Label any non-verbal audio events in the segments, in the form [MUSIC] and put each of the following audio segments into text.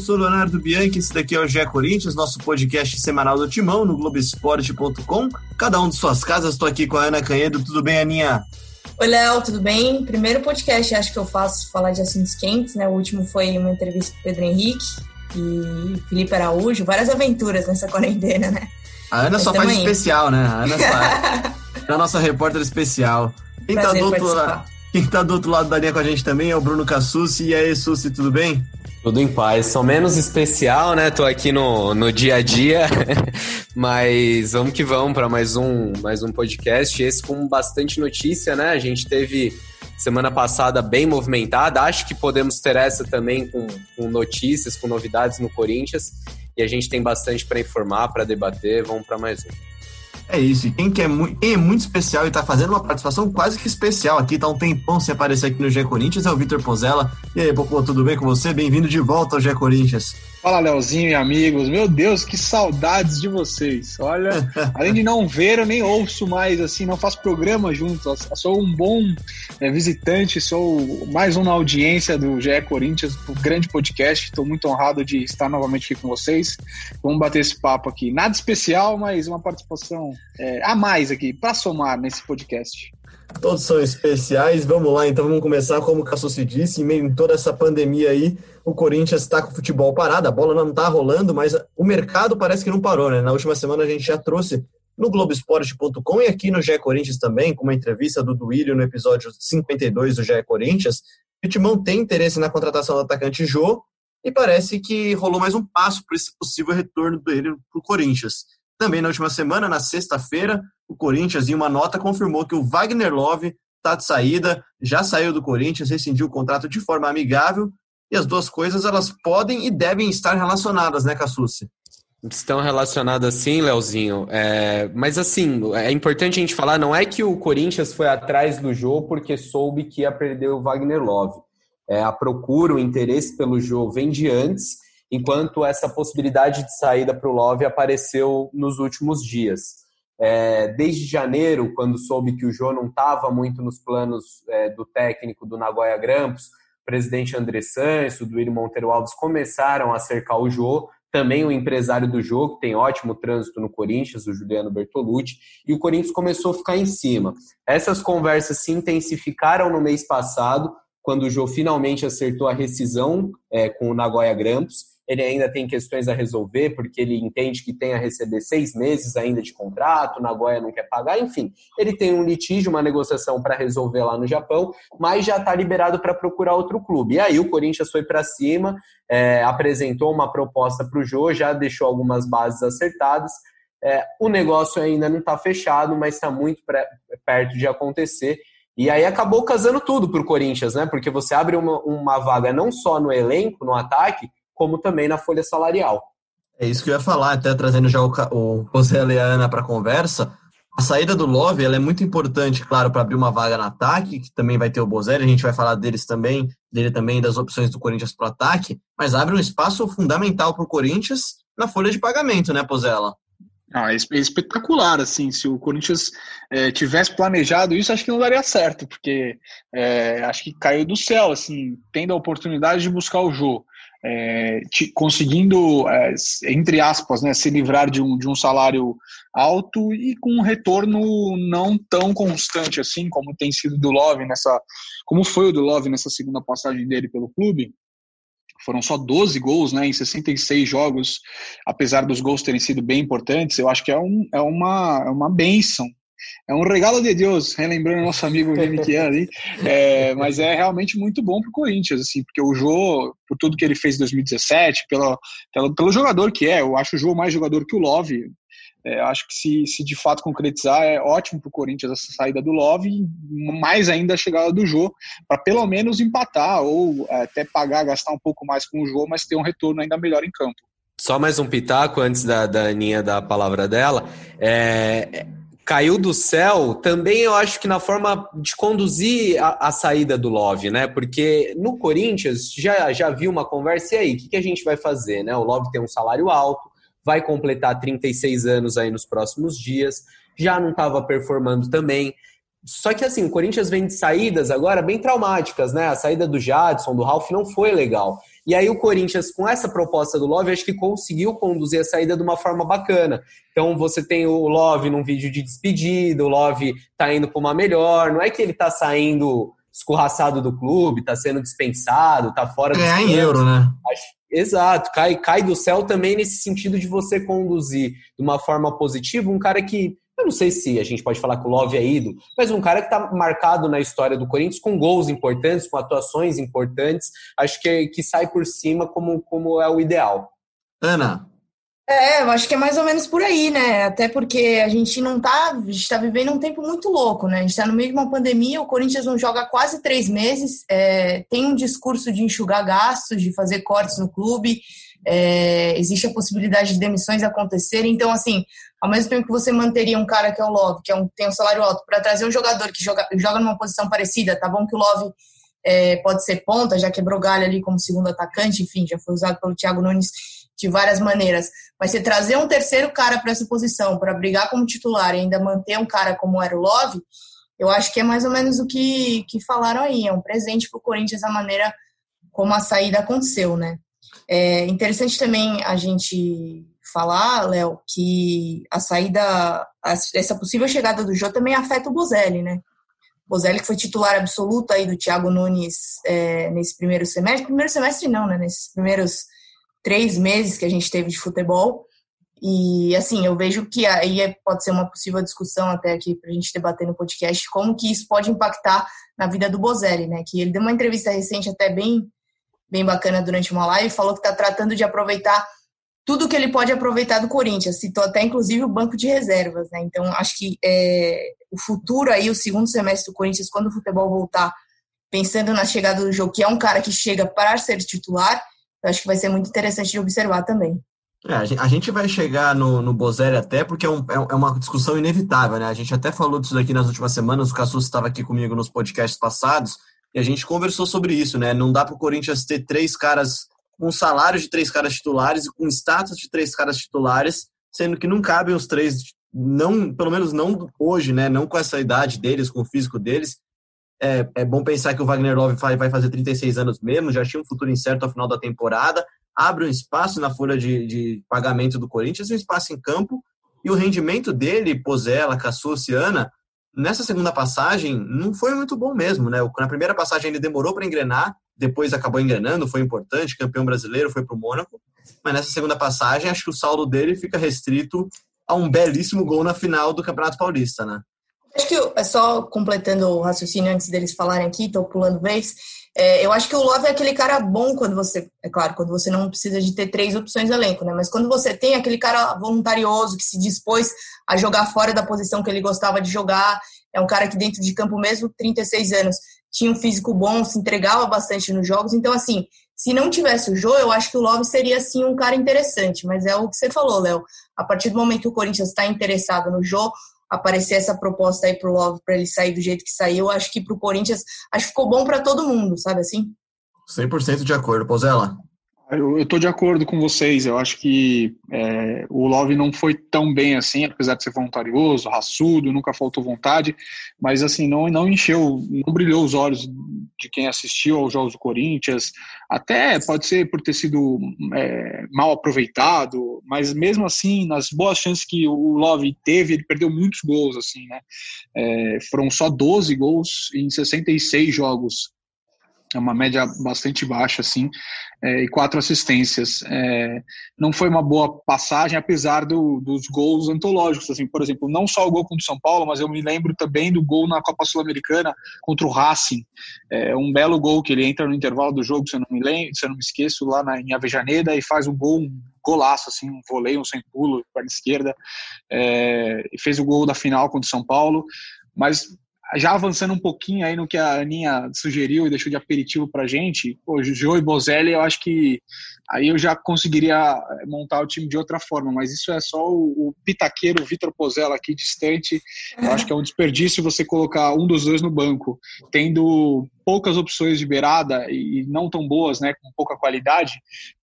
sou Leonardo Bianchi, esse daqui é o GE Corinthians, nosso podcast semanal do Timão, no Globoesporte.com. Cada um de suas casas, estou aqui com a Ana Canhedo. Tudo bem, Aninha? Oi, Léo, tudo bem? Primeiro podcast acho que eu faço falar de assuntos quentes, né? O último foi uma entrevista com o Pedro Henrique e Felipe Araújo. Várias aventuras nessa quarentena, né? A Ana Mas só faz especial, né? A Ana só é [LAUGHS] a nossa repórter especial. Quem tá, do outro lado, quem tá do outro lado da linha com a gente também é o Bruno Cassucci. E aí, Sussi, tudo bem? Tudo em paz. Sou menos especial, né? Tô aqui no, no dia a dia, [LAUGHS] mas vamos que vamos para mais um, mais um podcast. Esse com bastante notícia, né? A gente teve semana passada bem movimentada. Acho que podemos ter essa também com, com notícias, com novidades no Corinthians. E a gente tem bastante para informar, para debater. Vamos para mais um. É isso. E quem, quer quem é muito especial e tá fazendo uma participação quase que especial aqui, tá um tempão sem aparecer aqui no G Corinthians, é o Vitor Pozella. E aí, Popô, tudo bem com você? Bem-vindo de volta ao G Corinthians. Fala, Leozinho e amigos. Meu Deus, que saudades de vocês. Olha, [LAUGHS] além de não ver, eu nem ouço mais, assim, não faço programa junto. Eu sou um bom é, visitante, sou mais um na audiência do GE Corinthians, do grande podcast. Estou muito honrado de estar novamente aqui com vocês. Vamos bater esse papo aqui. Nada especial, mas uma participação é, a mais aqui, para somar nesse podcast. Todos são especiais. Vamos lá, então vamos começar. Como o Cassucci disse, em meio a toda essa pandemia aí, o Corinthians está com o futebol parado, a bola não está rolando, mas o mercado parece que não parou, né? Na última semana a gente já trouxe no Globoesporte.com e aqui no GE Corinthians também, com uma entrevista do Duílio no episódio 52 do GE Corinthians. O Timão tem interesse na contratação do atacante Jô e parece que rolou mais um passo para esse possível retorno dele para o Corinthians. Também na última semana, na sexta-feira, o Corinthians, em uma nota, confirmou que o Wagner Love está de saída, já saiu do Corinthians, rescindiu o contrato de forma amigável, e as duas coisas elas podem e devem estar relacionadas, né, Cassucci? Estão relacionadas sim, Leozinho. É, mas assim, é importante a gente falar, não é que o Corinthians foi atrás do jogo porque soube que ia perder o Wagner Love. É, a procura, o interesse pelo jogo vem de antes, enquanto essa possibilidade de saída para o Love apareceu nos últimos dias. É, desde janeiro, quando soube que o Jô não estava muito nos planos é, do técnico do Nagoya Grampus, o presidente André Santos, do William Monteiro Alves começaram a cercar o Jô, também o empresário do jogo, que tem ótimo trânsito no Corinthians, o Juliano Bertolucci, e o Corinthians começou a ficar em cima. Essas conversas se intensificaram no mês passado, quando o Jô finalmente acertou a rescisão é, com o Nagoya Grampus, ele ainda tem questões a resolver, porque ele entende que tem a receber seis meses ainda de contrato, Nagoya não quer pagar, enfim. Ele tem um litígio, uma negociação para resolver lá no Japão, mas já está liberado para procurar outro clube. E aí o Corinthians foi para cima, é, apresentou uma proposta para o Jô, já deixou algumas bases acertadas. É, o negócio ainda não está fechado, mas está muito perto de acontecer. E aí acabou casando tudo para o Corinthians, né? Porque você abre uma, uma vaga não só no elenco, no ataque, como também na folha salarial. É isso que eu ia falar, até trazendo já o, o José Leana para a conversa. A saída do Love ela é muito importante, claro, para abrir uma vaga no ataque, que também vai ter o Bozelli, a gente vai falar deles também, dele também, das opções do Corinthians para o ataque, mas abre um espaço fundamental para o Corinthians na folha de pagamento, né, Pozella? Ah, é, é espetacular, assim, se o Corinthians é, tivesse planejado isso, acho que não daria certo, porque é, acho que caiu do céu, assim, tendo a oportunidade de buscar o jogo é, te, conseguindo, é, entre aspas, né, se livrar de um, de um salário alto e com um retorno não tão constante assim como tem sido do Love nessa, como foi o do Love nessa segunda passagem dele pelo clube. Foram só 12 gols né, em 66 jogos, apesar dos gols terem sido bem importantes. Eu acho que é, um, é, uma, é uma benção é um regalo de Deus, relembrando nosso amigo Geniquian [LAUGHS] ali, é, mas é realmente muito bom para o Corinthians, assim, porque o Jô, por tudo que ele fez em 2017, pelo, pelo, pelo jogador que é, eu acho o Jô mais jogador que o Love, é, acho que se, se de fato concretizar, é ótimo para o Corinthians essa saída do Love e mais ainda a chegada do Jô, para pelo menos empatar ou é, até pagar, gastar um pouco mais com o Jô, mas ter um retorno ainda melhor em campo. Só mais um pitaco antes da, da Aninha dar a palavra dela. É, caiu do céu, também eu acho que na forma de conduzir a, a, saída do Love, né? Porque no Corinthians já, já viu uma conversa, e aí, o que, que a gente vai fazer, né? O Love tem um salário alto, vai completar 36 anos aí nos próximos dias, já não estava performando também. Só que assim, o Corinthians vem de saídas agora bem traumáticas, né? A saída do Jadson, do Ralph não foi legal. E aí o Corinthians, com essa proposta do Love, acho que conseguiu conduzir a saída de uma forma bacana. Então você tem o Love num vídeo de despedida, o Love tá indo para uma melhor, não é que ele tá saindo escorraçado do clube, tá sendo dispensado, tá fora do. Ganhar em euro, né? Acho, exato, cai, cai do céu também nesse sentido de você conduzir de uma forma positiva um cara que. Eu não sei se a gente pode falar que o Love é ídolo, mas um cara que está marcado na história do Corinthians com gols importantes, com atuações importantes, acho que, que sai por cima como, como é o ideal. Ana, é, eu acho que é mais ou menos por aí, né? Até porque a gente não tá, a gente tá vivendo um tempo muito louco, né? A gente tá no meio de uma pandemia, o Corinthians não joga quase três meses, é, tem um discurso de enxugar gastos, de fazer cortes no clube, é, existe a possibilidade de demissões acontecerem. Então, assim, ao mesmo tempo que você manteria um cara que é o Love, que é um, tem um salário alto, para trazer um jogador que joga, joga numa posição parecida, tá bom que o Love é, pode ser ponta, já quebrou galho ali como segundo atacante, enfim, já foi usado pelo Thiago Nunes de várias maneiras. Mas você trazer um terceiro cara para essa posição, para brigar como titular e ainda manter um cara como era o Love, eu acho que é mais ou menos o que, que falaram aí. É um presente para o Corinthians a maneira como a saída aconteceu, né? É interessante também a gente falar, Léo, que a saída, essa possível chegada do Jô também afeta o Bozelli, né? Bozelli que foi titular absoluto aí do Thiago Nunes é, nesse primeiro semestre. Primeiro semestre não, né? Nesses primeiros três meses que a gente teve de futebol. E assim, eu vejo que aí é, pode ser uma possível discussão até aqui para a gente debater no podcast, como que isso pode impactar na vida do Bozelli, né? Que ele deu uma entrevista recente até bem, bem bacana durante uma live, falou que está tratando de aproveitar tudo que ele pode aproveitar do Corinthians, citou até inclusive o banco de reservas, né? Então acho que é, o futuro aí, o segundo semestre do Corinthians, quando o futebol voltar, pensando na chegada do jogo, que é um cara que chega para ser titular, eu acho que vai ser muito interessante de observar também. É, a gente vai chegar no, no Bozelli até porque é, um, é, é uma discussão inevitável, né? A gente até falou disso daqui nas últimas semanas, o Cassus estava aqui comigo nos podcasts passados, e a gente conversou sobre isso, né? Não dá para o Corinthians ter três caras com salário de três caras titulares e com status de três caras titulares, sendo que não cabem os três, não, pelo menos não hoje, né? Não com essa idade deles, com o físico deles, é, é bom pensar que o Wagner Love vai fazer 36 anos mesmo, já tinha um futuro incerto ao final da temporada, abre um espaço na folha de, de pagamento do Corinthians, um espaço em campo, e o rendimento dele, Pozella, Cassuciana, nessa segunda passagem não foi muito bom mesmo, né? Na primeira passagem ele demorou para engrenar, depois acabou engrenando, foi importante, campeão brasileiro, foi para o Mônaco, mas nessa segunda passagem acho que o saldo dele fica restrito a um belíssimo gol na final do Campeonato Paulista, né? Acho que, é só completando o raciocínio antes deles falarem aqui, estou pulando vez, é, eu acho que o Love é aquele cara bom quando você, é claro, quando você não precisa de ter três opções de elenco, né? Mas quando você tem aquele cara voluntarioso que se dispôs a jogar fora da posição que ele gostava de jogar, é um cara que dentro de campo mesmo, 36 anos, tinha um físico bom, se entregava bastante nos jogos. Então, assim, se não tivesse o Jô, eu acho que o Love seria, assim, um cara interessante. Mas é o que você falou, Léo. A partir do momento que o Corinthians está interessado no Jô, aparecer essa proposta aí pro Love para ele sair do jeito que saiu, acho que pro Corinthians, acho que ficou bom para todo mundo, sabe assim? 100% de acordo, Pozella. Eu estou de acordo com vocês. Eu acho que é, o Love não foi tão bem assim, apesar de ser voluntarioso, raçudo, nunca faltou vontade, mas assim não não encheu, não brilhou os olhos de quem assistiu aos jogos do Corinthians. Até pode ser por ter sido é, mal aproveitado, mas mesmo assim, nas boas chances que o Love teve, ele perdeu muitos gols assim, né? É, foram só 12 gols em 66 jogos é uma média bastante baixa, assim, é, e quatro assistências. É, não foi uma boa passagem, apesar do, dos gols antológicos, assim, por exemplo, não só o gol contra o São Paulo, mas eu me lembro também do gol na Copa Sul-Americana contra o Racing, é, um belo gol que ele entra no intervalo do jogo, se eu não me lembro, se eu não me esqueço, lá na, em Avejaneda e faz um gol, um golaço, assim, um voleio, um sem pulo, perna esquerda, é, e fez o gol da final contra o São Paulo, mas já avançando um pouquinho aí no que a Aninha sugeriu e deixou de aperitivo pra gente, o Jô e Bozelli, eu acho que aí eu já conseguiria montar o time de outra forma, mas isso é só o, o pitaqueiro Vitor Pozella aqui distante. Eu acho que é um desperdício você colocar um dos dois no banco, tendo poucas opções de beirada e não tão boas, né, com pouca qualidade,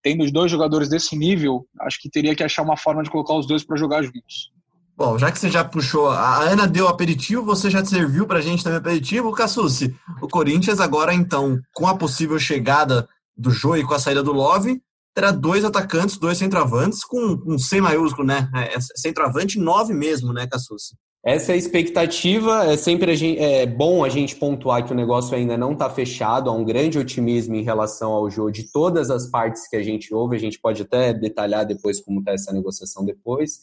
tendo os dois jogadores desse nível, acho que teria que achar uma forma de colocar os dois para jogar juntos. Bom, já que você já puxou, a Ana deu aperitivo, você já serviu para a gente também aperitivo. Cassucci, o Corinthians agora, então, com a possível chegada do Jô e com a saída do Love, terá dois atacantes, dois centroavantes com um C maiúsculo, né? É, é centroavante nove mesmo, né, Cassucci? Essa é a expectativa. É sempre gente, é bom a gente pontuar que o negócio ainda não está fechado. Há um grande otimismo em relação ao jogo de todas as partes que a gente ouve. A gente pode até detalhar depois como está essa negociação depois.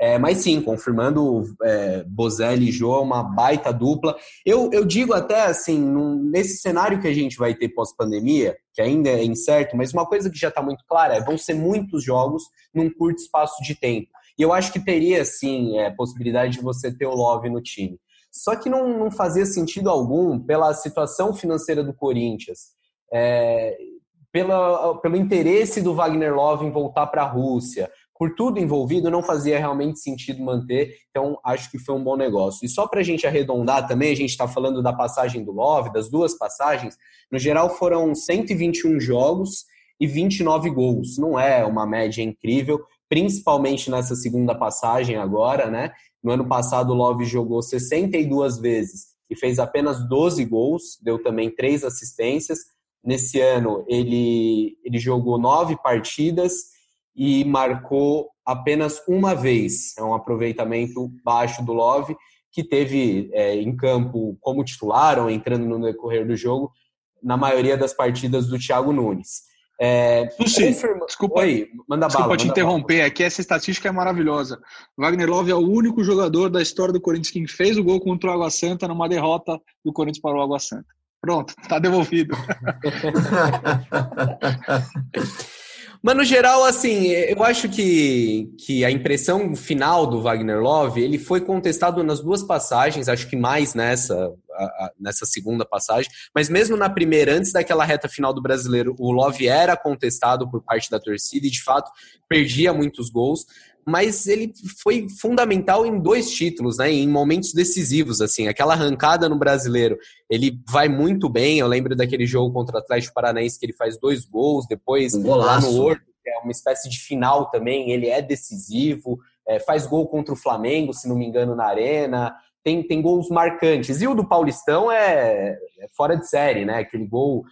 É, mas sim, confirmando é, Bozelli e Jô, é uma baita dupla. Eu, eu digo até assim, num, nesse cenário que a gente vai ter pós-pandemia, que ainda é incerto, mas uma coisa que já está muito clara é vão ser muitos jogos num curto espaço de tempo. E eu acho que teria, sim, é, possibilidade de você ter o Love no time. Só que não, não fazia sentido algum pela situação financeira do Corinthians, é, pela, pelo interesse do Wagner Love em voltar para a Rússia, por tudo envolvido, não fazia realmente sentido manter. Então, acho que foi um bom negócio. E só para a gente arredondar também, a gente está falando da passagem do Love, das duas passagens. No geral, foram 121 jogos e 29 gols. Não é uma média incrível, principalmente nessa segunda passagem agora, né? No ano passado, o Love jogou 62 vezes e fez apenas 12 gols, deu também três assistências. Nesse ano, ele, ele jogou nove partidas e marcou apenas uma vez. É um aproveitamento baixo do Love, que teve é, em campo como titular ou entrando no decorrer do jogo, na maioria das partidas do Thiago Nunes. É, Sushi, confirma... desculpa aí, manda desculpa bala, te interromper, aqui essa estatística é maravilhosa. Wagner Love é o único jogador da história do Corinthians que fez o gol contra o Água Santa numa derrota do Corinthians para o Água Santa. Pronto, tá devolvido. [LAUGHS] [LAUGHS] Mas no geral, assim, eu acho que, que a impressão final do Wagner Love, ele foi contestado nas duas passagens, acho que mais nessa, a, a, nessa segunda passagem, mas mesmo na primeira, antes daquela reta final do brasileiro, o Love era contestado por parte da torcida e de fato perdia muitos gols, mas ele foi fundamental em dois títulos, né? Em momentos decisivos, assim, aquela arrancada no brasileiro, ele vai muito bem. Eu lembro daquele jogo contra o Atlético Paranaense que ele faz dois gols, depois um lá no Horto, que é uma espécie de final também, ele é decisivo, é, faz gol contra o Flamengo, se não me engano, na arena. Tem, tem gols marcantes. E o do Paulistão é, é fora de série, né? Aquele gol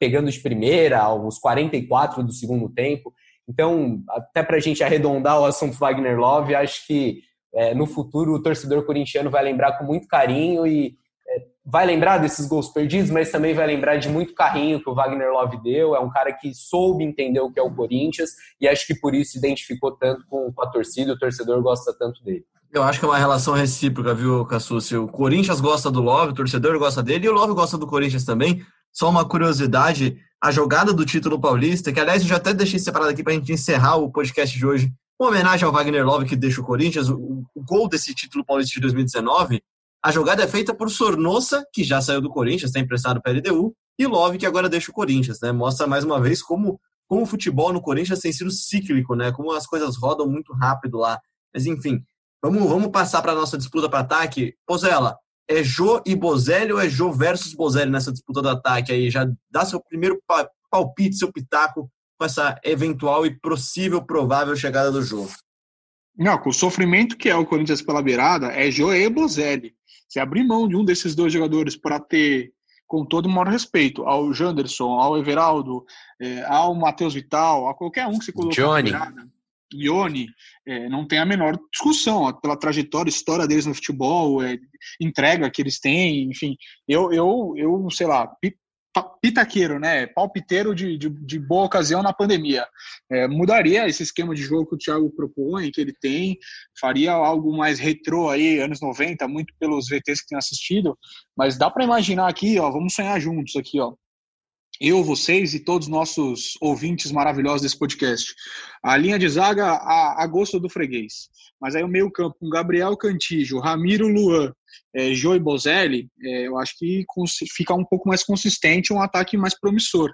pegando de primeira, aos 44 do segundo tempo. Então, até para a gente arredondar o assunto Wagner Love, acho que é, no futuro o torcedor corintiano vai lembrar com muito carinho e é, vai lembrar desses gols perdidos, mas também vai lembrar de muito carinho que o Wagner Love deu. É um cara que soube entender o que é o Corinthians e acho que por isso identificou tanto com, com a torcida, o torcedor gosta tanto dele. Eu acho que é uma relação recíproca, viu, Cassucci? O Corinthians gosta do Love, o torcedor gosta dele e o Love gosta do Corinthians também. Só uma curiosidade, a jogada do título paulista, que aliás eu já até deixei separado aqui para a gente encerrar o podcast de hoje, uma homenagem ao Wagner Love que deixa o Corinthians, o, o, gol desse título paulista de 2019, a jogada é feita por Sornosa, que já saiu do Corinthians, está emprestado para a LDU, e Love, que agora deixa o Corinthians, né? Mostra mais uma vez como, como o futebol no Corinthians tem sido cíclico, né? Como as coisas rodam muito rápido lá. Mas enfim, vamos, vamos passar para a nossa disputa para ataque. Pozella, é Jô e Bozelli ou é Jô versus Bozelli nessa disputa do ataque aí? Já dá seu primeiro palpite, seu pitaco com essa eventual e possível, provável chegada do Jô. Não, com o sofrimento que é o Corinthians pela beirada, é Jô e Bozelli. Se abrir mão de um desses dois jogadores para ter, com todo o maior respeito, ao Janderson, ao Everaldo, é, ao Matheus Vital, a qualquer um que se coloque Johnny. na beirada, Ione, é, não tem a menor discussão ó, pela trajetória, história deles no futebol, é, entrega que eles têm, enfim. Eu, eu, eu sei lá, pitaqueiro, né? Palpiteiro de, de, de boa ocasião na pandemia. É, mudaria esse esquema de jogo que o Thiago propõe, que ele tem, faria algo mais retrô aí, anos 90, muito pelos VTs que tem assistido, mas dá para imaginar aqui, ó, vamos sonhar juntos aqui, ó eu, vocês e todos os nossos ouvintes maravilhosos desse podcast. A linha de zaga a, a gosto do freguês. Mas aí o meio campo com Gabriel Cantijo, Ramiro Luan, é, Joey Bozelli, é, eu acho que fica um pouco mais consistente, um ataque mais promissor.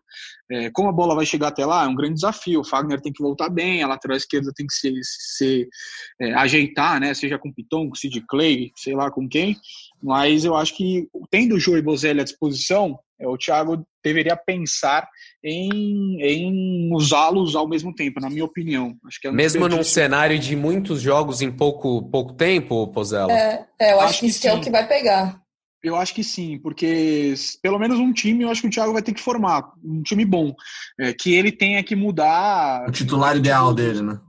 É, como a bola vai chegar até lá, é um grande desafio. O Fagner tem que voltar bem, a lateral esquerda tem que se, se é, ajeitar, né? seja com Piton, com Sid Clay, sei lá com quem. Mas eu acho que, tendo o Joey Bozelli à disposição, o Thiago deveria pensar em, em usá-los ao mesmo tempo, na minha opinião. Acho que é Mesmo num cenário de muitos jogos em pouco, pouco tempo, Pozella? É, é eu acho, acho que isso que é o que vai pegar. Eu acho que sim, porque pelo menos um time eu acho que o Thiago vai ter que formar, um time bom, é, que ele tenha que mudar. O titular ideal dele, né?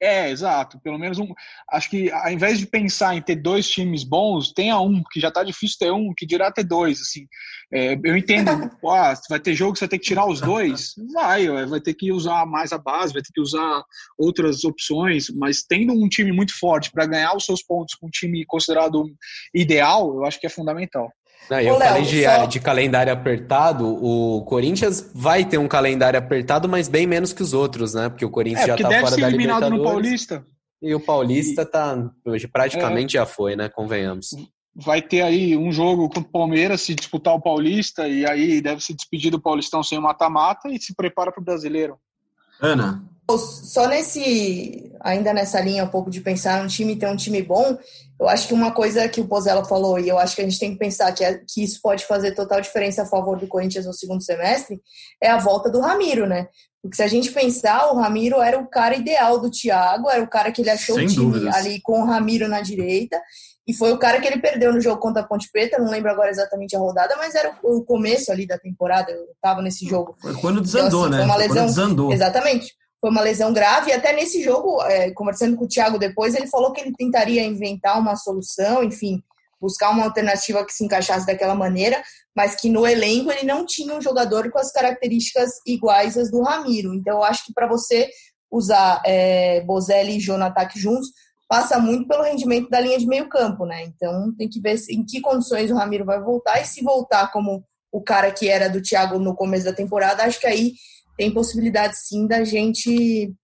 É, exato. Pelo menos um. Acho que ao invés de pensar em ter dois times bons, tenha um, que já tá difícil ter um, que dirá ter dois. Assim, é, eu entendo, [LAUGHS] ah, vai ter jogo que você vai ter que tirar os dois, vai, vai ter que usar mais a base, vai ter que usar outras opções, mas tendo um time muito forte para ganhar os seus pontos com um time considerado ideal, eu acho que é fundamental. Não, eu Ô, falei de, só... de, calendário apertado. O Corinthians vai ter um calendário apertado, mas bem menos que os outros, né? Porque o Corinthians é, já tá fora da Libertadores. No Paulista. E o Paulista e... tá hoje praticamente é... já foi, né? Convenhamos. Vai ter aí um jogo contra o Palmeiras se disputar o Paulista e aí deve se despedir do Paulistão sem o mata-mata e se prepara para o Brasileiro. Ana. Só nesse, ainda nessa linha um pouco de pensar um time ter um time bom, eu acho que uma coisa que o Pozella falou, e eu acho que a gente tem que pensar que, é, que isso pode fazer total diferença a favor do Corinthians no segundo semestre, é a volta do Ramiro, né? Porque se a gente pensar, o Ramiro era o cara ideal do Thiago, era o cara que ele achou Sem o time dúvidas. ali com o Ramiro na direita, e foi o cara que ele perdeu no jogo contra a Ponte Preta, não lembro agora exatamente a rodada, mas era o começo ali da temporada, eu tava nesse jogo. Foi quando desandou, então, assim, né? Foi uma lesão, desandou. Exatamente foi uma lesão grave, e até nesse jogo, é, conversando com o Thiago depois, ele falou que ele tentaria inventar uma solução, enfim, buscar uma alternativa que se encaixasse daquela maneira, mas que no elenco ele não tinha um jogador com as características iguais às do Ramiro. Então, eu acho que para você usar é, Bozelli e ataque juntos, passa muito pelo rendimento da linha de meio campo, né? Então, tem que ver em que condições o Ramiro vai voltar, e se voltar como o cara que era do Thiago no começo da temporada, acho que aí tem possibilidade sim da gente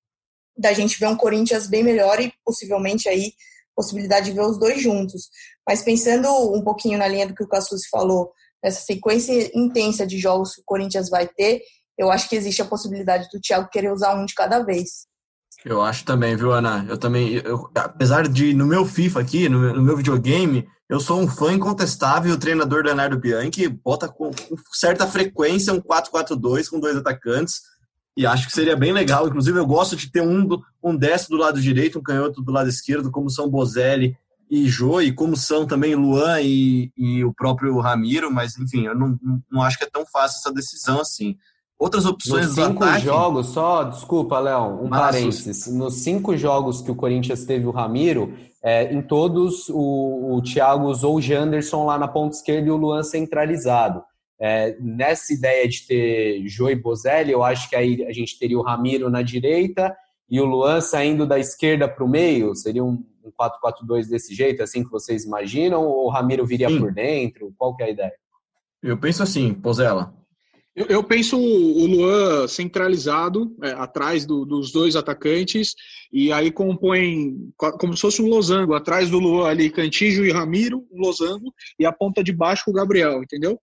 da gente ver um Corinthians bem melhor e possivelmente aí possibilidade de ver os dois juntos. Mas pensando um pouquinho na linha do que o Cassus falou, nessa sequência intensa de jogos que o Corinthians vai ter, eu acho que existe a possibilidade do Thiago querer usar um de cada vez. Eu acho também, viu, Ana? Eu também, eu, apesar de no meu FIFA aqui, no, no meu videogame, eu sou um fã incontestável, o treinador Leonardo Bianchi bota com, com certa frequência um 4-4-2 com dois atacantes, e acho que seria bem legal. Inclusive, eu gosto de ter um, um destro do lado direito, um canhoto do lado esquerdo, como são Bozelli e Jô, e como são também Luan e, e o próprio Ramiro, mas enfim, eu não, não acho que é tão fácil essa decisão assim. Outras opções Nos cinco ataque... jogos, só, desculpa, Léo, um parênteses. Nos cinco jogos que o Corinthians teve o Ramiro, é, em todos, o, o Thiago usou o Janderson lá na ponta esquerda e o Luan centralizado. É, nessa ideia de ter Jô e Bozelli, eu acho que aí a gente teria o Ramiro na direita e o Luan saindo da esquerda para o meio. Seria um, um 4-4-2 desse jeito, assim que vocês imaginam? Ou o Ramiro viria Sim. por dentro? Qual que é a ideia? Eu penso assim, Pozella. Eu, eu, penso o Luan centralizado, é, atrás do, dos dois atacantes, e aí compõe como se fosse um losango, atrás do Luan ali, Cantijo e Ramiro, um losango, e a ponta de baixo com o Gabriel, entendeu?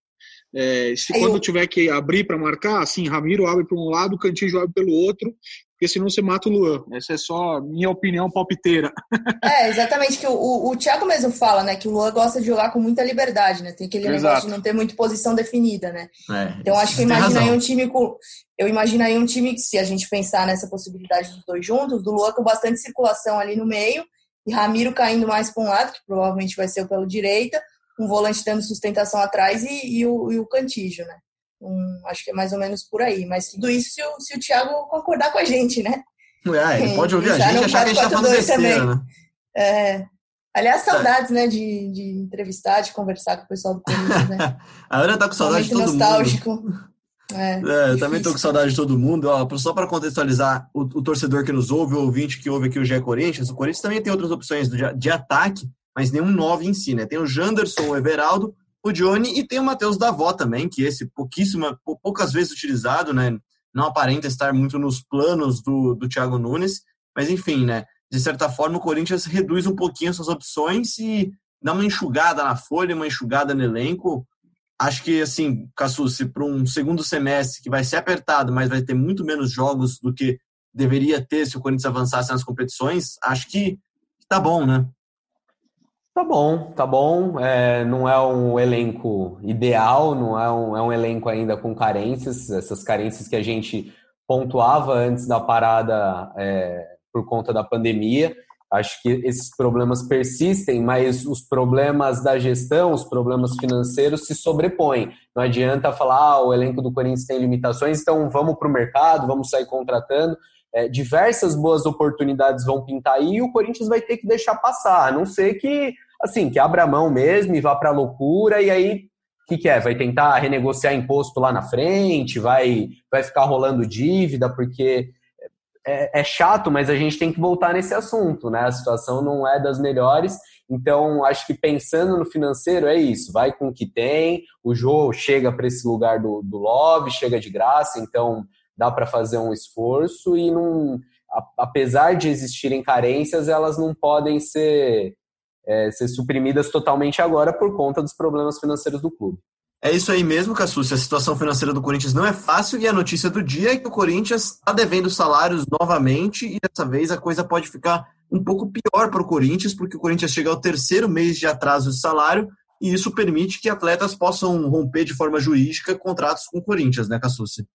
É, se quando eu... tiver que abrir para marcar, assim, Ramiro abre para um lado, Cantijo abre pelo outro, porque senão você mata o Luan. Essa é só minha opinião palpiteira. [LAUGHS] É, exatamente, que o, o, o Thiago mesmo fala, né, que o Luan gosta de jogar com muita liberdade, né, tem aquele Exato. negócio de não ter muita posição definida, né. É, então acho que imagina aí um time com... Eu imagino aí um time que, se a gente pensar nessa possibilidade dos dois juntos, do Luan com bastante circulação ali no meio, e Ramiro caindo mais para um lado, que provavelmente vai ser o pelo direita, um volante dando sustentação atrás e, e, o, e o Cantígio, né. Um, acho que é mais ou menos por aí. Mas tudo isso se o, se o Thiago concordar com a gente, né? É, ele pode ouvir a gente e achar que a gente tá falando besteira, né? É. Aliás, saudades, né, de, de entrevistar, de conversar com o pessoal do Corinthians, né? a Ana tá com saudade de todo nostálgico. mundo. É, [LAUGHS] é, eu também tô com saudade de todo mundo. Ó, só para contextualizar o, o, torcedor que nos ouve, o ouvinte que ouve aqui o GE Corinthians, o Corinthians também tem outras opções de, de ataque, mas nenhum 9 em si, né? Tem o Janderson, o Everaldo, o Johnny e tem o Matheus Davó também, que esse pouquíssima, poucas vezes utilizado, né? Não aparenta estar muito nos planos do, do Thiago Nunes, mas enfim, né? De certa forma, o Corinthians reduz um pouquinho suas opções e dá uma enxugada na folha, uma enxugada no elenco. Acho que, assim, se para um segundo semestre que vai ser apertado, mas vai ter muito menos jogos do que deveria ter se o Corinthians avançasse nas competições, acho que tá bom, né? Tá bom, tá bom. É, não é um elenco ideal, não é um, é um elenco ainda com carências, essas carências que a gente pontuava antes da parada é, por conta da pandemia. Acho que esses problemas persistem, mas os problemas da gestão, os problemas financeiros se sobrepõem. Não adianta falar, ah, o elenco do Corinthians tem limitações, então vamos para o mercado, vamos sair contratando. É, diversas boas oportunidades vão pintar aí e o Corinthians vai ter que deixar passar, a não ser que, assim, que abra mão mesmo e vá para a loucura e aí o que, que, é? Vai tentar renegociar imposto lá na frente, vai, vai ficar rolando dívida, porque é, é, chato, mas a gente tem que voltar nesse assunto, né? A situação não é das melhores, então acho que pensando no financeiro é isso, vai com o que tem, o jogo chega para esse lugar do, do love, chega de graça, então dá para fazer um esforço e não, apesar de existirem carências, elas não podem ser, é, ser suprimidas totalmente agora por conta dos problemas financeiros do clube. É isso aí mesmo, Cassucci. A situação financeira do Corinthians não é fácil e a notícia do dia é que o Corinthians está devendo salários novamente e dessa vez a coisa pode ficar um pouco pior para o Corinthians, porque o Corinthians chega ao terceiro mês de atraso de salário e isso permite que atletas possam romper de forma jurídica contratos com o Corinthians, né, Cassucci?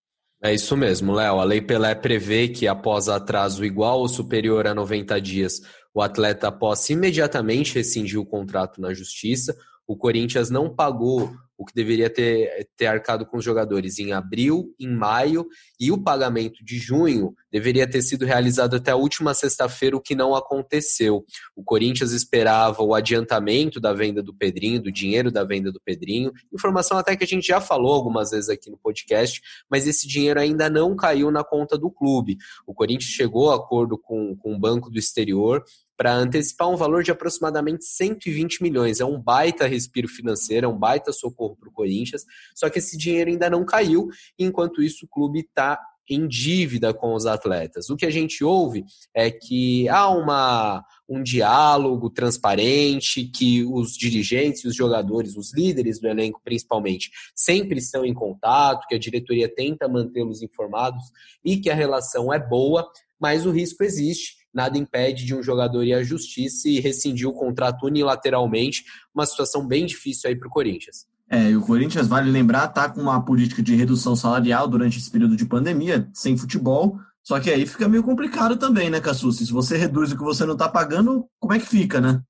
É isso mesmo, Léo. A Lei Pelé prevê que após atraso igual ou superior a 90 dias, o atleta possa imediatamente rescindir o contrato na justiça. O Corinthians não pagou o que deveria ter, ter arcado com os jogadores em abril, em maio, e o pagamento de junho deveria ter sido realizado até a última sexta-feira, o que não aconteceu. O Corinthians esperava o adiantamento da venda do Pedrinho, do dinheiro da venda do Pedrinho, informação até que a gente já falou algumas vezes aqui no podcast, mas esse dinheiro ainda não caiu na conta do clube. O Corinthians chegou a acordo com, com o Banco do Exterior para antecipar um valor de aproximadamente 120 milhões. É um baita respiro financeiro, é um baita socorro para o Corinthians, só que esse dinheiro ainda não caiu, enquanto isso o clube está em dívida com os atletas. O que a gente ouve é que há uma, um diálogo transparente, que os dirigentes, os jogadores, os líderes do elenco principalmente, sempre estão em contato, que a diretoria tenta mantê-los informados e que a relação é boa, mas o risco existe nada impede de um jogador ir à justiça e rescindir o contrato unilateralmente, uma situação bem difícil aí para o Corinthians. É, e o Corinthians, vale lembrar, está com uma política de redução salarial durante esse período de pandemia, sem futebol, só que aí fica meio complicado também, né, Cassucci? Se você reduz o que você não está pagando, como é que fica, né?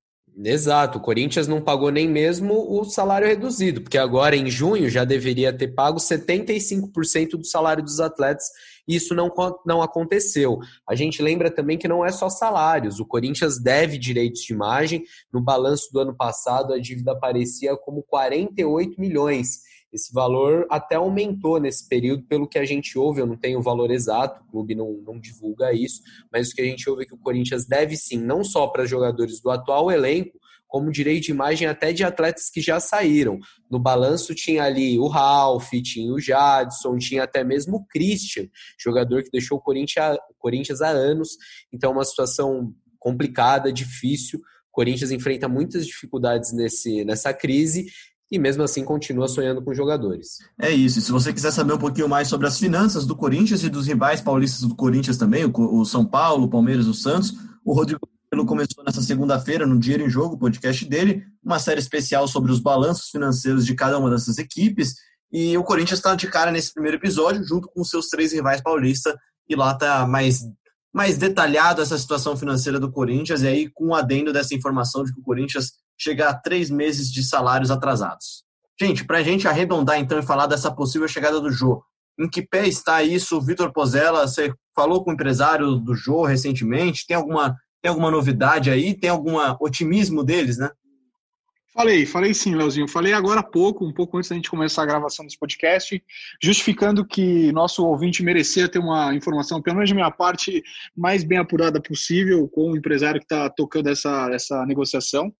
Exato, o Corinthians não pagou nem mesmo o salário reduzido, porque agora em junho já deveria ter pago 75% do salário dos atletas e isso não, não aconteceu. A gente lembra também que não é só salários, o Corinthians deve direitos de imagem. No balanço do ano passado, a dívida aparecia como 48 milhões. Esse valor até aumentou nesse período, pelo que a gente ouve, eu não tenho o valor exato, o clube não, não divulga isso, mas o que a gente ouve é que o Corinthians deve sim, não só para jogadores do atual elenco, como direito de imagem até de atletas que já saíram. No balanço tinha ali o Ralf, tinha o Jadson, tinha até mesmo o Christian, jogador que deixou o Corinthians, há anos. Então, uma situação complicada, difícil. O Corinthians enfrenta muitas dificuldades nesse, nessa crise e mesmo assim continua sonhando com jogadores. É isso. E se você quiser saber um pouquinho mais sobre as finanças do Corinthians e dos rivais paulistas do Corinthians também, o São Paulo, o Palmeiras, o Santos, o Rodrigo começou nessa segunda-feira, no Dinheiro em Jogo, podcast dele, uma série especial sobre os balanços financeiros de cada uma dessas equipes. E o Corinthians está de cara nesse primeiro episódio, junto com seus três rivais paulistas, e lá está mais, mais detalhado essa situação financeira do Corinthians, e aí com o adendo dessa informação de que o Corinthians chega a três meses de salários atrasados. Gente, para a gente arredondar então e falar dessa possível chegada do Jô, em que pé está isso, Vitor Pozella? Você falou com o empresário do Jô recentemente? Tem alguma tem alguma novidade aí? Tem algum otimismo deles, né? Falei, falei sim, Leozinho. Falei agora há pouco, um pouco antes da gente começar a gravação desse podcast, justificando que nosso ouvinte merecia ter uma informação, pelo menos de minha parte, mais bem apurada possível com o empresário que está tocando essa, essa negociação.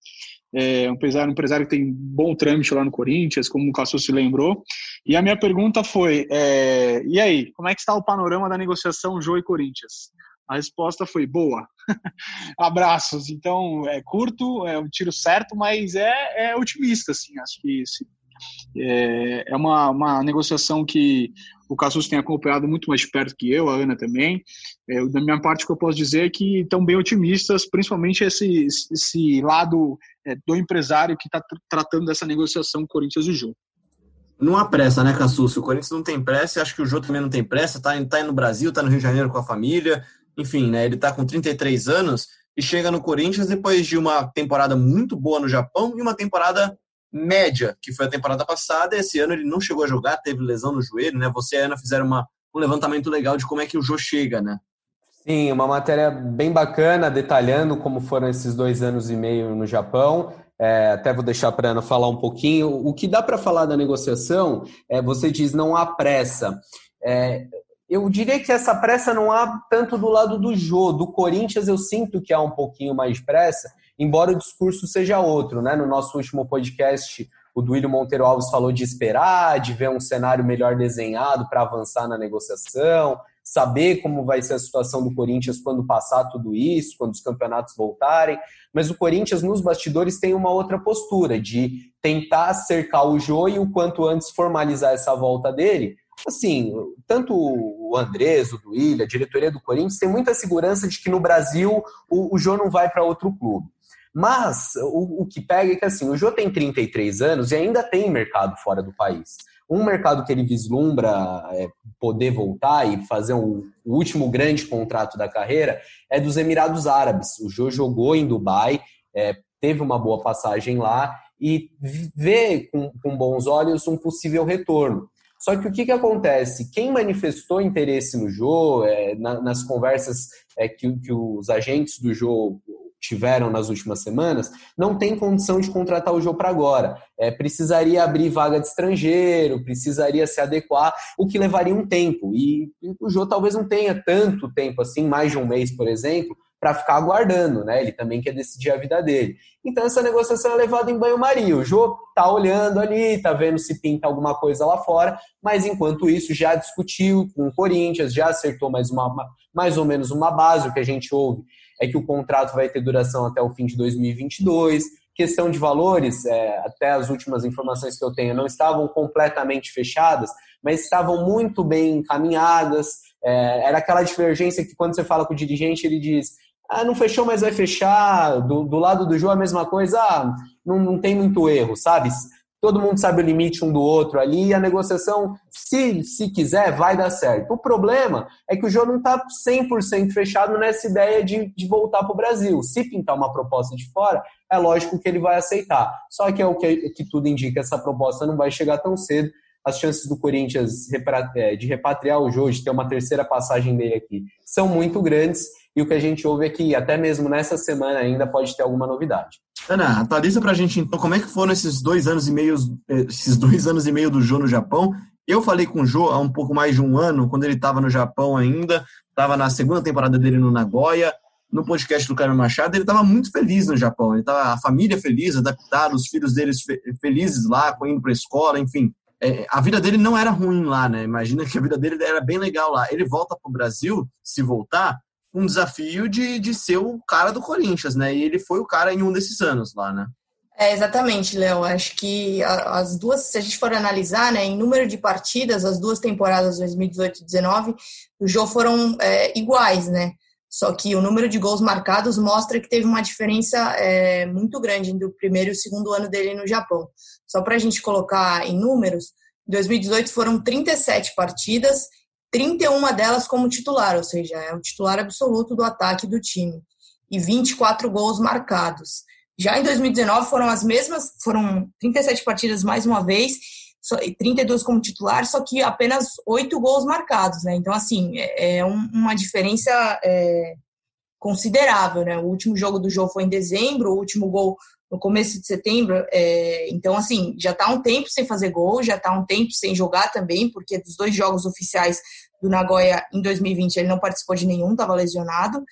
É um empresário, um empresário que tem bom trâmite lá no Corinthians, como o Cassu se lembrou. E a minha pergunta foi: é, e aí, como é que está o panorama da negociação Jô e Corinthians? A resposta foi boa. [LAUGHS] Abraços. Então, é curto, é um tiro certo, mas é, é otimista, assim. Acho que é, é uma, uma negociação que o Cassus tem acompanhado muito mais perto que eu, a Ana também. É, da minha parte, o que eu posso dizer é que estão bem otimistas, principalmente esse, esse lado é, do empresário que está tratando dessa negociação Corinthians e Jô. Não há pressa, né, Cassus? O Corinthians não tem pressa, acho que o Jô também não tem pressa, tá, tá no Brasil, tá no Rio de Janeiro com a família, enfim, né, ele está com 33 anos e chega no Corinthians depois de uma temporada muito boa no Japão e uma temporada média, que foi a temporada passada. Esse ano ele não chegou a jogar, teve lesão no joelho, né? Você e a Ana fizeram uma, um levantamento legal de como é que o Jô chega, né? Sim, uma matéria bem bacana, detalhando como foram esses dois anos e meio no Japão. É, até vou deixar para Ana falar um pouquinho. O que dá para falar da negociação, é, você diz não há pressa. É, eu diria que essa pressa não há tanto do lado do Jô. Do Corinthians eu sinto que há um pouquinho mais pressa, embora o discurso seja outro. Né? No nosso último podcast, o Duílio Monteiro Alves falou de esperar, de ver um cenário melhor desenhado para avançar na negociação, saber como vai ser a situação do Corinthians quando passar tudo isso, quando os campeonatos voltarem. Mas o Corinthians, nos bastidores, tem uma outra postura de tentar cercar o Jô e o quanto antes formalizar essa volta dele assim, tanto o Andrés, o Duílio, a diretoria do Corinthians tem muita segurança de que no Brasil o, o Jô não vai para outro clube. Mas o, o, que pega é que assim, o Jô tem 33 anos e ainda tem mercado fora do país. Um mercado que ele vislumbra é, poder voltar e fazer um, o último grande contrato da carreira é dos Emirados Árabes. O Jô jogou em Dubai, é, teve uma boa passagem lá e vê com, com bons olhos um possível retorno. Só que o que, que acontece? Quem manifestou interesse no Jô, é, na, nas conversas é, que, que os agentes do Jô tiveram nas últimas semanas, não tem condição de contratar o Jô para agora. É, precisaria abrir vaga de estrangeiro, precisaria se adequar, o que levaria um tempo. E, e o Jô talvez não tenha tanto tempo assim, mais de um mês, por exemplo, para ficar aguardando, né? Ele também quer decidir a vida dele. Então essa negociação é levada em banho-maria. O Jô tá olhando ali, tá vendo se pinta alguma coisa lá fora, mas enquanto isso já discutiu com o Corinthians, já acertou mais uma mais ou menos uma base. O que a gente ouve é que o contrato vai ter duração até o fim de 2022. Questão de valores, é, até as últimas informações que eu tenho não estavam completamente fechadas, mas estavam muito bem encaminhadas. É, era aquela divergência que quando você fala com o dirigente, ele diz: ah, não fechou, mas vai fechar. Do, do lado do João a mesma coisa, ah, não, não tem muito erro, sabe? Todo mundo sabe o limite um do outro ali e a negociação, se, se quiser, vai dar certo. O problema é que o João não está 100% fechado nessa ideia de, de voltar para o Brasil. Se pintar uma proposta de fora, é lógico que ele vai aceitar. Só que é o que, que tudo indica, essa proposta não vai chegar tão cedo as chances do Corinthians é, de repatriar o Jô, de ter uma terceira passagem dele aqui, são muito grandes. E o que a gente ouve é que até mesmo nessa semana ainda pode ter alguma novidade. Ana, atualiza pra gente então como é que foram esses dois anos e meio, esses dois [LAUGHS] anos e meio do Jô no Japão. Eu falei com o Jô há um pouco mais de um ano, quando ele estava no Japão ainda, estava na segunda temporada dele no Nagoya, no podcast do Carlos Machado, ele estava muito feliz no Japão. Ele tava, a família feliz, adaptada, os filhos deles felizes lá, indo para a escola, enfim. É, a vida dele não era ruim lá, né? Imagina que a vida dele era bem legal lá. Ele volta para o Brasil, se voltar, um desafio de, de ser o cara do Corinthians, né? E ele foi o cara em um desses anos lá, né? É, exatamente, Léo. Acho que as duas, se a gente for analisar, né, em número de partidas, as duas temporadas 2018 e 2019, o jogo foram é, iguais, né? Só que o número de gols marcados mostra que teve uma diferença é, muito grande entre o primeiro e o segundo ano dele no Japão. Só para a gente colocar em números, em 2018 foram 37 partidas 31 delas como titular, ou seja, é o titular absoluto do ataque do time, e 24 gols marcados. Já em 2019 foram as mesmas, foram 37 partidas mais uma vez, 32 como titular, só que apenas 8 gols marcados, né? Então, assim, é, é uma diferença é, considerável, né? O último jogo do jogo foi em dezembro, o último gol no começo de setembro. É, então, assim, já está um tempo sem fazer gol, já está um tempo sem jogar também, porque dos dois jogos oficiais do Nagoya em 2020 ele não participou de nenhum, estava lesionado.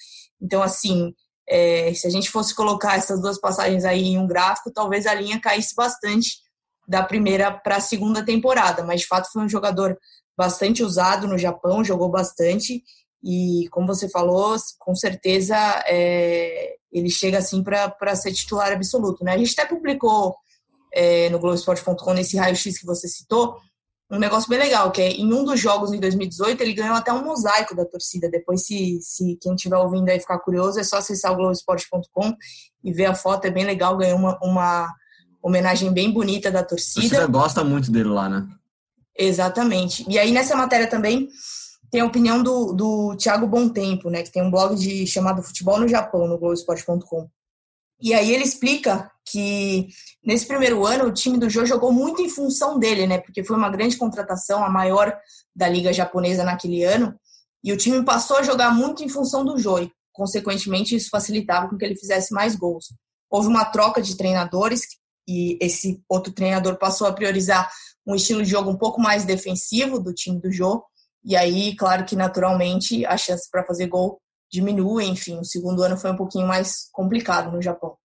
Então, assim, é, se a gente fosse colocar essas duas passagens aí em um gráfico, talvez a linha caísse bastante da primeira para a segunda temporada. Mas, de fato, foi um jogador bastante usado no Japão, jogou bastante. E, como você falou, com certeza é, ele chega assim para ser titular absoluto. Né? A gente até publicou é, no Globoesporte.com, nesse raio-x que você citou, um negócio bem legal, que é em um dos jogos em 2018 ele ganhou até um mosaico da torcida. Depois, se, se quem estiver ouvindo aí ficar curioso, é só acessar o Globoesporte.com e ver a foto, é bem legal, ganhou uma, uma homenagem bem bonita da torcida. A torcida gosta muito dele lá, né? Exatamente. E aí nessa matéria também tem a opinião do, do Thiago Tempo, né, que tem um blog de, chamado Futebol no Japão, no Globoesporte.com. E aí ele explica que nesse primeiro ano o time do Jô jogou muito em função dele, né? Porque foi uma grande contratação, a maior da liga japonesa naquele ano, e o time passou a jogar muito em função do Jô, e consequentemente isso facilitava com que ele fizesse mais gols. Houve uma troca de treinadores e esse outro treinador passou a priorizar um estilo de jogo um pouco mais defensivo do time do Jô, e aí, claro que naturalmente a chance para fazer gol diminui, enfim, o segundo ano foi um pouquinho mais complicado no Japão.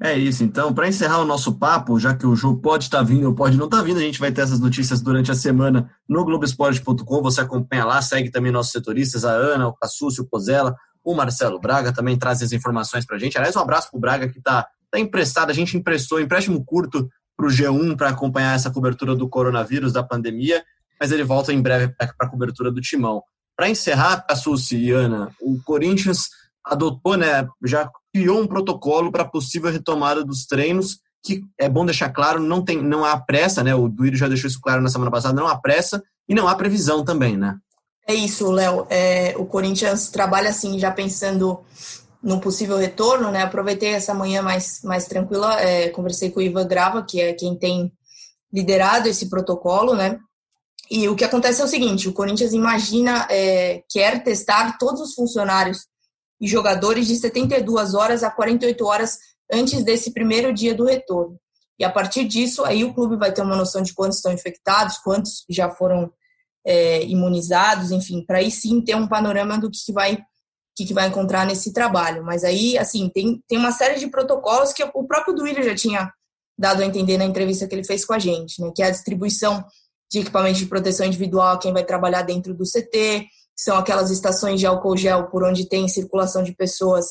É isso, então, para encerrar o nosso papo, já que o jogo pode estar tá vindo ou pode não estar tá vindo, a gente vai ter essas notícias durante a semana no Globoesporte.com. Você acompanha lá, segue também nossos setoristas, a Ana, o Cassúcio, o Pozella, o Marcelo Braga também traz as informações para a gente. Aliás, um abraço para o Braga que está tá emprestado, a gente emprestou empréstimo curto para o G1 para acompanhar essa cobertura do coronavírus, da pandemia, mas ele volta em breve para a cobertura do Timão. Para encerrar, Cassucci e Ana, o Corinthians adotou, né, já criou um protocolo para possível retomada dos treinos, que é bom deixar claro, não tem, não há pressa, né? O Duírio já deixou isso claro na semana passada, não há pressa e não há previsão também, né? É isso, Léo. É, o Corinthians trabalha assim, já pensando no possível retorno, né? Aproveitei essa manhã mais, mais tranquila, é, conversei com o Ivan Grava, que é quem tem liderado esse protocolo, né? E o que acontece é o seguinte: o Corinthians imagina, é, quer testar todos os funcionários e jogadores de 72 horas a 48 horas antes desse primeiro dia do retorno. E a partir disso, aí o clube vai ter uma noção de quantos estão infectados, quantos já foram é, imunizados, enfim, para aí sim ter um panorama do que, que vai que, que vai encontrar nesse trabalho. Mas aí, assim, tem, tem uma série de protocolos que o próprio Duílio já tinha dado a entender na entrevista que ele fez com a gente, né? Que é a distribuição de equipamentos de proteção individual quem vai trabalhar dentro do CT, são aquelas estações de álcool gel por onde tem circulação de pessoas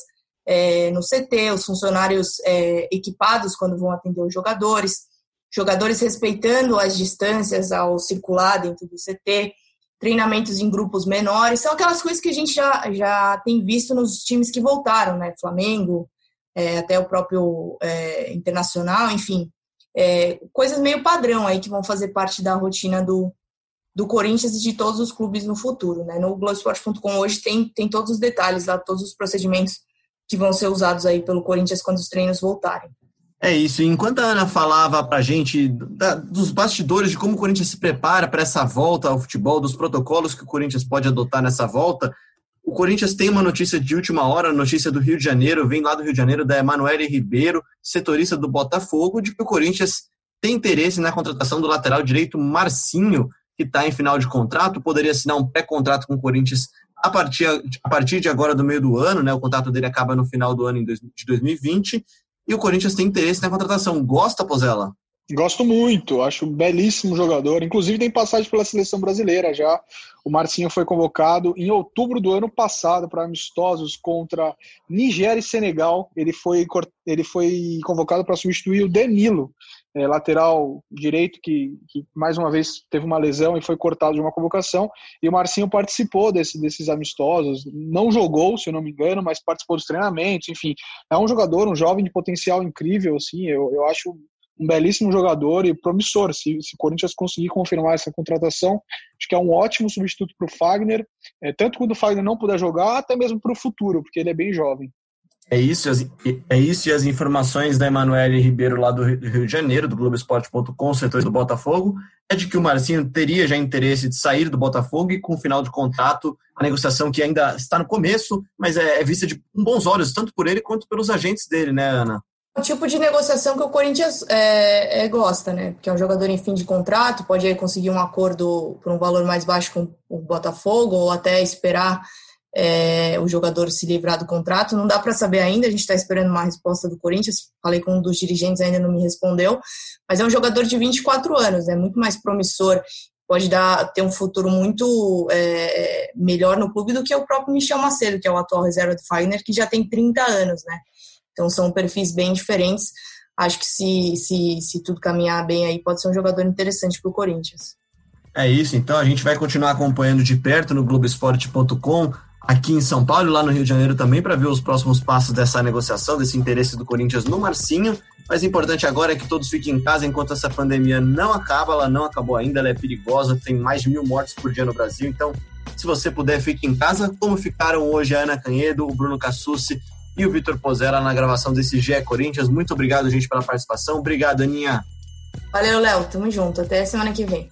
é, no CT, os funcionários é, equipados quando vão atender os jogadores, jogadores respeitando as distâncias ao circular dentro do CT, treinamentos em grupos menores, são aquelas coisas que a gente já, já tem visto nos times que voltaram, né? Flamengo, é, até o próprio é, Internacional, enfim, é, coisas meio padrão aí que vão fazer parte da rotina do, do Corinthians e de todos os clubes no futuro. Né? No Globoesporte.com hoje tem, tem todos os detalhes lá, todos os procedimentos que vão ser usados aí pelo Corinthians quando os treinos voltarem. É isso. Enquanto a Ana falava para a gente da, dos bastidores de como o Corinthians se prepara para essa volta ao futebol, dos protocolos que o Corinthians pode adotar nessa volta, o Corinthians tem uma notícia de última hora, notícia do Rio de Janeiro, vem lá do Rio de Janeiro, da Emanuele Ribeiro, setorista do Botafogo, de que o Corinthians tem interesse na contratação do lateral direito Marcinho, que está em final de contrato, poderia assinar um pré-contrato com o Corinthians a partir, a partir de agora do meio do ano, né? O contrato dele acaba no final do ano de 2020, e o Corinthians tem interesse na contratação. Gosta, Pozella? Gosto muito, acho um belíssimo jogador. Inclusive tem passagem pela seleção brasileira já. O Marcinho foi convocado em outubro do ano passado para amistosos contra Nigéria e Senegal. Ele foi, ele foi convocado para substituir o Danilo, é, lateral direito, que, que, mais uma vez teve uma lesão e foi cortado de uma convocação. E o Marcinho participou desse, desses amistosos. Não jogou, se eu não me engano, mas participou dos treinamentos. Enfim, é um jogador, um jovem de potencial incrível. Assim, eu, eu acho um belíssimo jogador e promissor. Se, o Corinthians conseguir confirmar essa contratação, acho que é um ótimo substituto para o Fagner, é, tanto quando o Fagner não puder jogar, até mesmo para o futuro, porque ele é bem jovem. É isso, é isso e as informações da Emanuele Ribeiro lá do Rio de Janeiro, do Globoesporte.com, setor do Botafogo, é de que o Marcinho teria já interesse de sair do Botafogo e com o final de contrato, a negociação que ainda está no começo, mas é, é vista de bons olhos, tanto por ele quanto pelos agentes dele, né, Ana? Tipo de negociação que o Corinthians é, é, gosta, né? Porque é um jogador em fim de contrato, pode aí conseguir um acordo por um valor mais baixo com o Botafogo, ou até esperar é, o jogador se livrar do contrato. Não dá para saber ainda, a gente está esperando uma resposta do Corinthians. Falei com um dos dirigentes, ainda não me respondeu. Mas é um jogador de 24 anos, é muito mais promissor, pode dar, ter um futuro muito é, melhor no clube do que o próprio Michel Macedo, que é o atual reserva do Fagner, que já tem 30 anos, né? Então são perfis bem diferentes. Acho que se, se, se tudo caminhar bem aí, pode ser um jogador interessante para o Corinthians. É isso, então a gente vai continuar acompanhando de perto no Globoesporte.com, aqui em São Paulo lá no Rio de Janeiro também, para ver os próximos passos dessa negociação, desse interesse do Corinthians no Marcinho. Mas importante agora é que todos fiquem em casa enquanto essa pandemia não acaba, ela não acabou ainda, ela é perigosa, tem mais de mil mortes por dia no Brasil, então Se você puder, fique em casa, como ficaram hoje a Ana Canhedo, o Bruno Cassucci e o Vitor Pozera na gravação desse GE Corinthians. Muito obrigado, gente, pela participação. Obrigado, Aninha. Valeu, Léo. Tamo junto. Até semana que vem.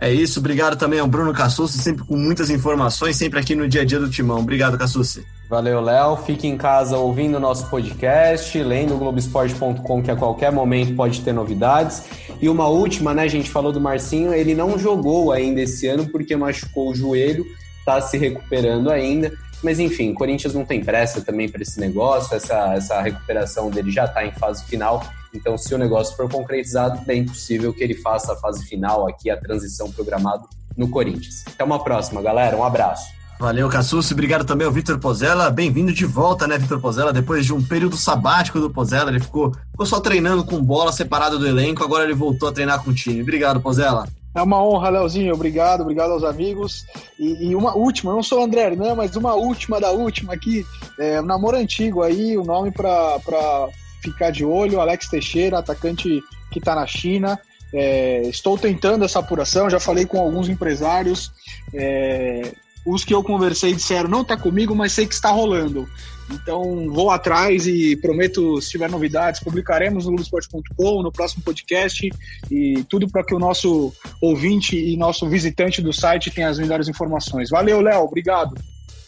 É isso. Obrigado também ao Bruno Cassucci, sempre com muitas informações, sempre aqui no dia a dia do Timão. Obrigado, Cassucci. Valeu, Léo. Fique em casa ouvindo o nosso podcast, lendo Globoesporte.com, que a qualquer momento pode ter novidades. E uma última, né? A gente falou do Marcinho, ele não jogou ainda esse ano porque machucou o joelho, tá se recuperando ainda. Mas enfim, o Corinthians não tem pressa também para esse negócio, essa, essa recuperação dele já está em fase final. Então, se o negócio for concretizado, é bem possível que ele faça a fase final aqui, a transição programada no Corinthians. Até uma próxima, galera. Um abraço. Valeu, Cassus. Obrigado também ao Vitor Pozella. Bem-vindo de volta, né, Vitor Pozella? Depois de um período sabático do Pozella, ele ficou, ficou só treinando com bola separado do elenco, agora ele voltou a treinar com o time. Obrigado, Pozella. É uma honra, Leozinho. Obrigado, obrigado aos amigos. E, e, uma última, eu não sou o André Hernan, mas uma última da última aqui. É, um namoro antigo aí, o um nome para ficar de olho: Alex Teixeira, atacante que está na China. É, estou tentando essa apuração, já falei com alguns empresários. É, os que eu conversei disseram não está comigo, mas sei que está rolando. Então vou atrás e prometo, se tiver novidades, publicaremos no Globoesporte.com, no próximo podcast e tudo para que o nosso ouvinte e nosso visitante do site tenha as melhores informações. Valeu, Léo, obrigado.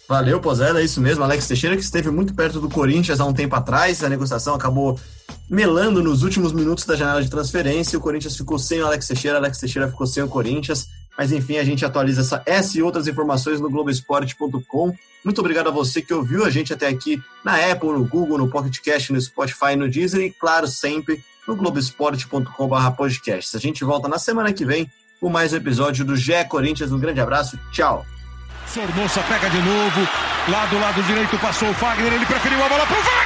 Valeu, Pozela, é isso mesmo. Alex Teixeira, que esteve muito perto do Corinthians há um tempo atrás, a negociação acabou melando nos últimos minutos da janela de transferência. O Corinthians ficou sem o Alex Teixeira, Alex Teixeira ficou sem o Corinthians. Mas enfim, a gente atualiza essa, essa e outras informações no Globoesporte.com. Muito obrigado a você que ouviu a gente até aqui na Apple, no Google, no Pocket Cast, no Spotify, no Deezer e, claro, sempre no globesport.com/podcast. A gente volta na semana que vem com mais um episódio do GE Corinthians. Um grande abraço, tchau. Sornosa pega de novo, lá do lado direito passou o Fagner, ele preferiu a bola pro Wagner!